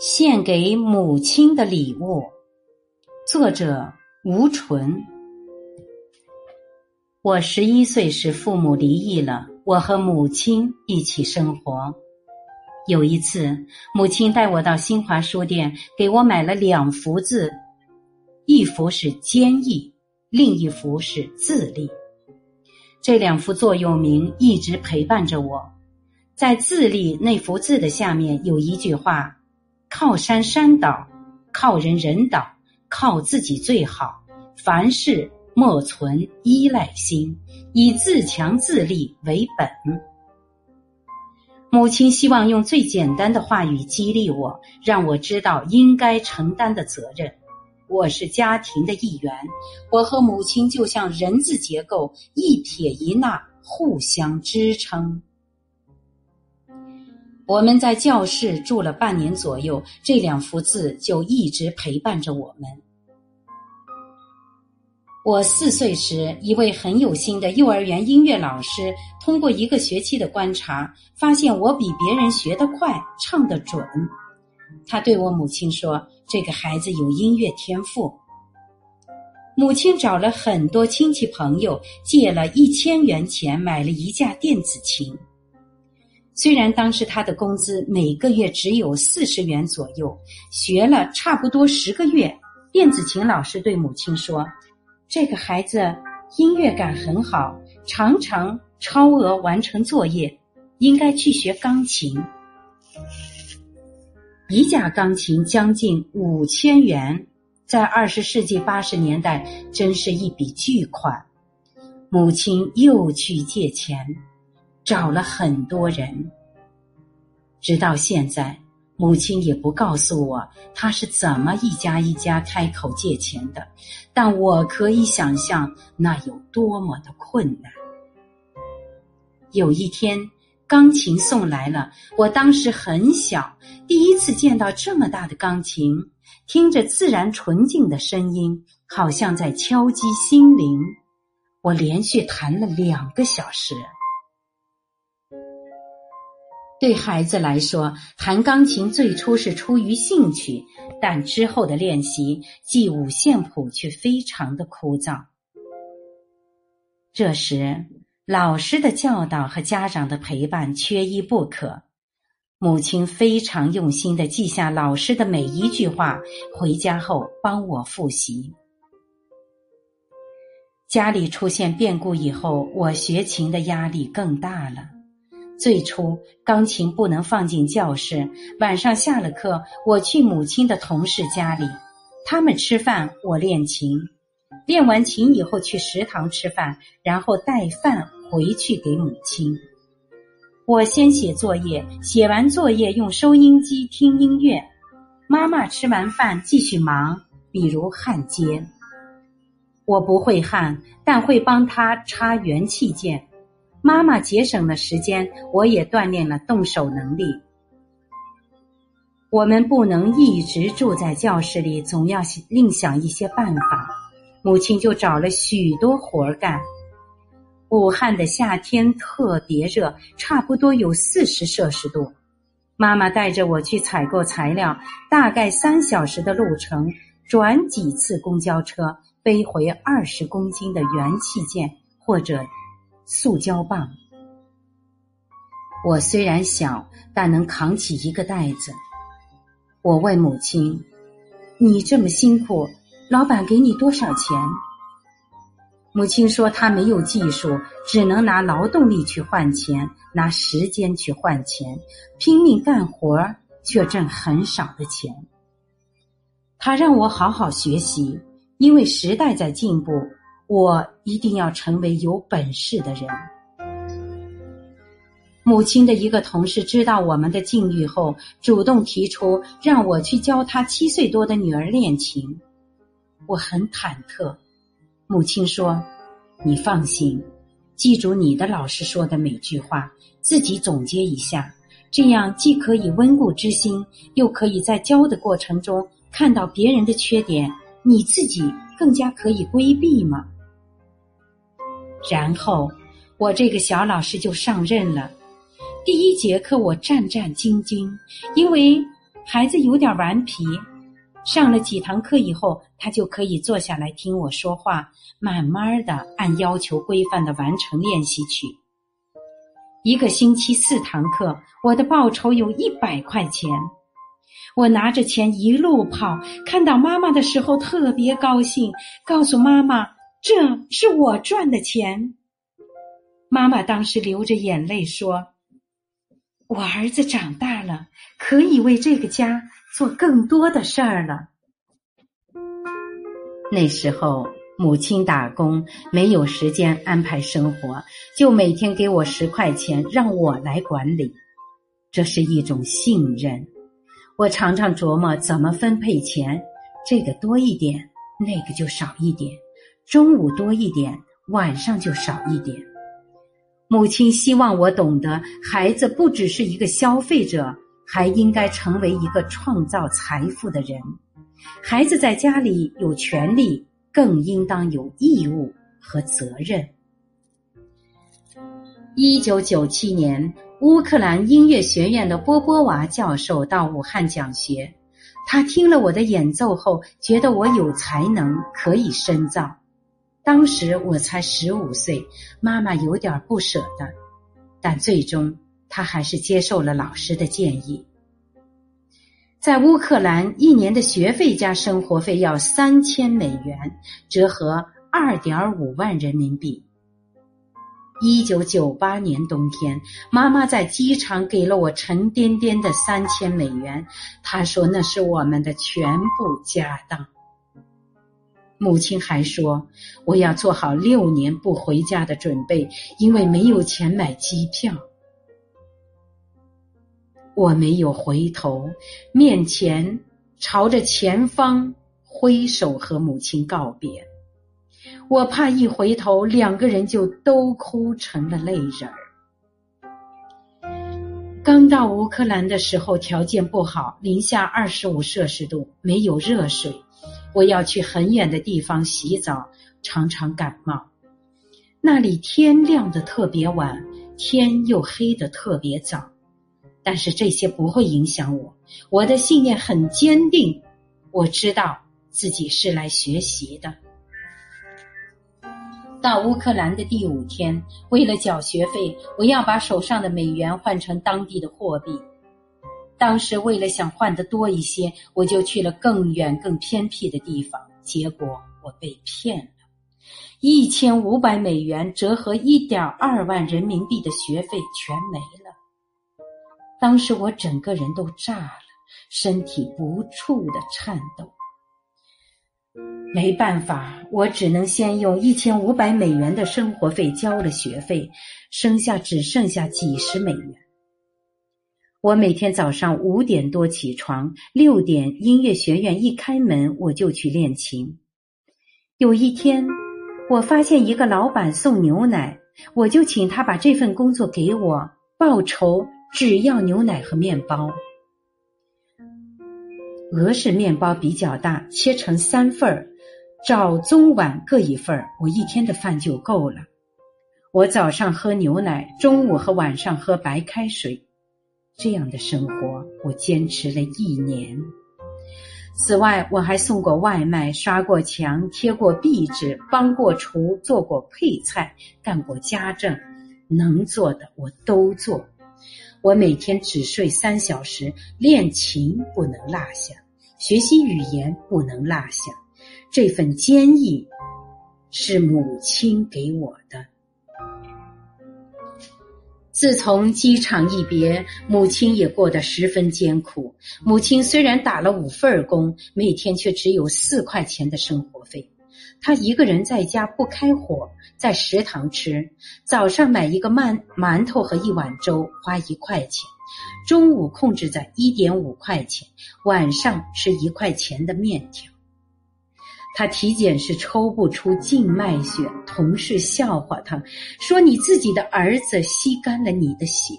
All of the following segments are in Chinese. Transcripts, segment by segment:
献给母亲的礼物，作者吴纯。我十一岁时，父母离异了，我和母亲一起生活。有一次，母亲带我到新华书店，给我买了两幅字，一幅是坚毅，另一幅是自立。这两幅座右铭一直陪伴着我。在自立那幅字的下面有一句话。靠山山倒，靠人人倒，靠自己最好。凡事莫存依赖心，以自强自立为本。母亲希望用最简单的话语激励我，让我知道应该承担的责任。我是家庭的一员，我和母亲就像人字结构，一撇一捺，互相支撑。我们在教室住了半年左右，这两幅字就一直陪伴着我们。我四岁时，一位很有心的幼儿园音乐老师通过一个学期的观察，发现我比别人学得快，唱得准。他对我母亲说：“这个孩子有音乐天赋。”母亲找了很多亲戚朋友，借了一千元钱买了一架电子琴。虽然当时他的工资每个月只有四十元左右，学了差不多十个月，电子琴老师对母亲说：“这个孩子音乐感很好，常常超额完成作业，应该去学钢琴。”一架钢琴将近五千元，在二十世纪八十年代真是一笔巨款。母亲又去借钱。找了很多人，直到现在，母亲也不告诉我她是怎么一家一家开口借钱的，但我可以想象那有多么的困难。有一天，钢琴送来了，我当时很小，第一次见到这么大的钢琴，听着自然纯净的声音，好像在敲击心灵。我连续弹了两个小时。对孩子来说，弹钢琴最初是出于兴趣，但之后的练习记五线谱却非常的枯燥。这时，老师的教导和家长的陪伴缺一不可。母亲非常用心的记下老师的每一句话，回家后帮我复习。家里出现变故以后，我学琴的压力更大了。最初，钢琴不能放进教室。晚上下了课，我去母亲的同事家里，他们吃饭，我练琴。练完琴以后，去食堂吃饭，然后带饭回去给母亲。我先写作业，写完作业用收音机听音乐。妈妈吃完饭继续忙，比如焊接。我不会焊，但会帮他插元器件。妈妈节省了时间，我也锻炼了动手能力。我们不能一直住在教室里，总要另想一些办法。母亲就找了许多活儿干。武汉的夏天特别热，差不多有四十摄氏度。妈妈带着我去采购材料，大概三小时的路程，转几次公交车，背回二十公斤的元器件或者。塑胶棒。我虽然小，但能扛起一个袋子。我问母亲：“你这么辛苦，老板给你多少钱？”母亲说：“他没有技术，只能拿劳动力去换钱，拿时间去换钱，拼命干活却挣很少的钱。”他让我好好学习，因为时代在进步。我一定要成为有本事的人。母亲的一个同事知道我们的境遇后，主动提出让我去教他七岁多的女儿练琴。我很忐忑。母亲说：“你放心，记住你的老师说的每句话，自己总结一下，这样既可以温故知新，又可以在教的过程中看到别人的缺点，你自己更加可以规避嘛。”然后，我这个小老师就上任了。第一节课我战战兢兢，因为孩子有点顽皮，上了几堂课以后，他就可以坐下来听我说话，慢慢的按要求规范的完成练习曲。一个星期四堂课，我的报酬有一百块钱。我拿着钱一路跑，看到妈妈的时候特别高兴，告诉妈妈这是我赚的钱。妈妈当时流着眼泪说：“我儿子长大了，可以为这个家做更多的事儿了。”那时候母亲打工没有时间安排生活，就每天给我十块钱让我来管理，这是一种信任。我常常琢磨怎么分配钱，这个多一点，那个就少一点；中午多一点，晚上就少一点。母亲希望我懂得，孩子不只是一个消费者，还应该成为一个创造财富的人。孩子在家里有权利，更应当有义务和责任。一九九七年。乌克兰音乐学院的波波娃教授到武汉讲学，他听了我的演奏后，觉得我有才能，可以深造。当时我才十五岁，妈妈有点不舍得，但最终她还是接受了老师的建议。在乌克兰，一年的学费加生活费要三千美元，折合二点五万人民币。一九九八年冬天，妈妈在机场给了我沉甸甸的三千美元。她说那是我们的全部家当。母亲还说我要做好六年不回家的准备，因为没有钱买机票。我没有回头，面前朝着前方挥手和母亲告别。我怕一回头，两个人就都哭成了泪人儿。刚到乌克兰的时候，条件不好，零下二十五摄氏度，没有热水，我要去很远的地方洗澡，常常感冒。那里天亮的特别晚，天又黑的特别早，但是这些不会影响我，我的信念很坚定，我知道自己是来学习的。到乌克兰的第五天，为了缴学费，我要把手上的美元换成当地的货币。当时为了想换得多一些，我就去了更远、更偏僻的地方。结果我被骗了，一千五百美元折合一点二万人民币的学费全没了。当时我整个人都炸了，身体不住的颤抖。没办法，我只能先用一千五百美元的生活费交了学费，剩下只剩下几十美元。我每天早上五点多起床，六点音乐学院一开门我就去练琴。有一天，我发现一个老板送牛奶，我就请他把这份工作给我，报酬只要牛奶和面包。俄式面包比较大，切成三份儿。早中晚各一份儿我一天的饭就够了。我早上喝牛奶，中午和晚上喝白开水。这样的生活我坚持了一年。此外，我还送过外卖，刷过墙，贴过壁纸，帮过厨，做过配菜，干过家政，能做的我都做。我每天只睡三小时，练琴不能落下，学习语言不能落下。这份坚毅是母亲给我的。自从机场一别，母亲也过得十分艰苦。母亲虽然打了五份工，每天却只有四块钱的生活费。她一个人在家不开火，在食堂吃。早上买一个馒馒头和一碗粥，花一块钱；中午控制在一点五块钱，晚上吃一块钱的面条。他体检时抽不出静脉血，同事笑话他，说：“你自己的儿子吸干了你的血。”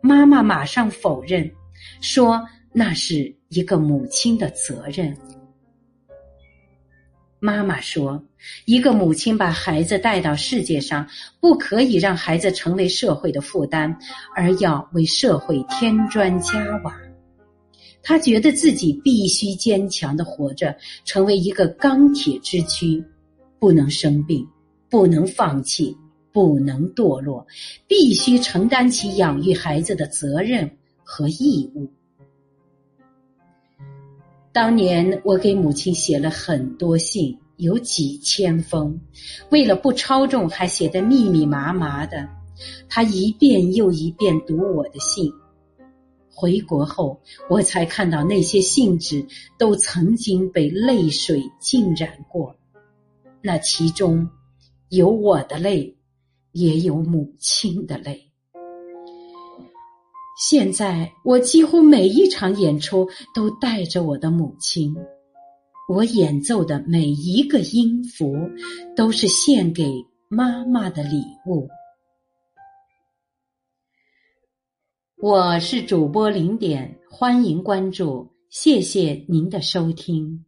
妈妈马上否认，说那是一个母亲的责任。妈妈说：“一个母亲把孩子带到世界上，不可以让孩子成为社会的负担，而要为社会添砖加瓦。”他觉得自己必须坚强的活着，成为一个钢铁之躯，不能生病，不能放弃，不能堕落，必须承担起养育孩子的责任和义务。当年我给母亲写了很多信，有几千封，为了不超重，还写得密密麻麻的。他一遍又一遍读我的信。回国后，我才看到那些信纸都曾经被泪水浸染过，那其中有我的泪，也有母亲的泪。现在我几乎每一场演出都带着我的母亲，我演奏的每一个音符都是献给妈妈的礼物。我是主播零点，欢迎关注，谢谢您的收听。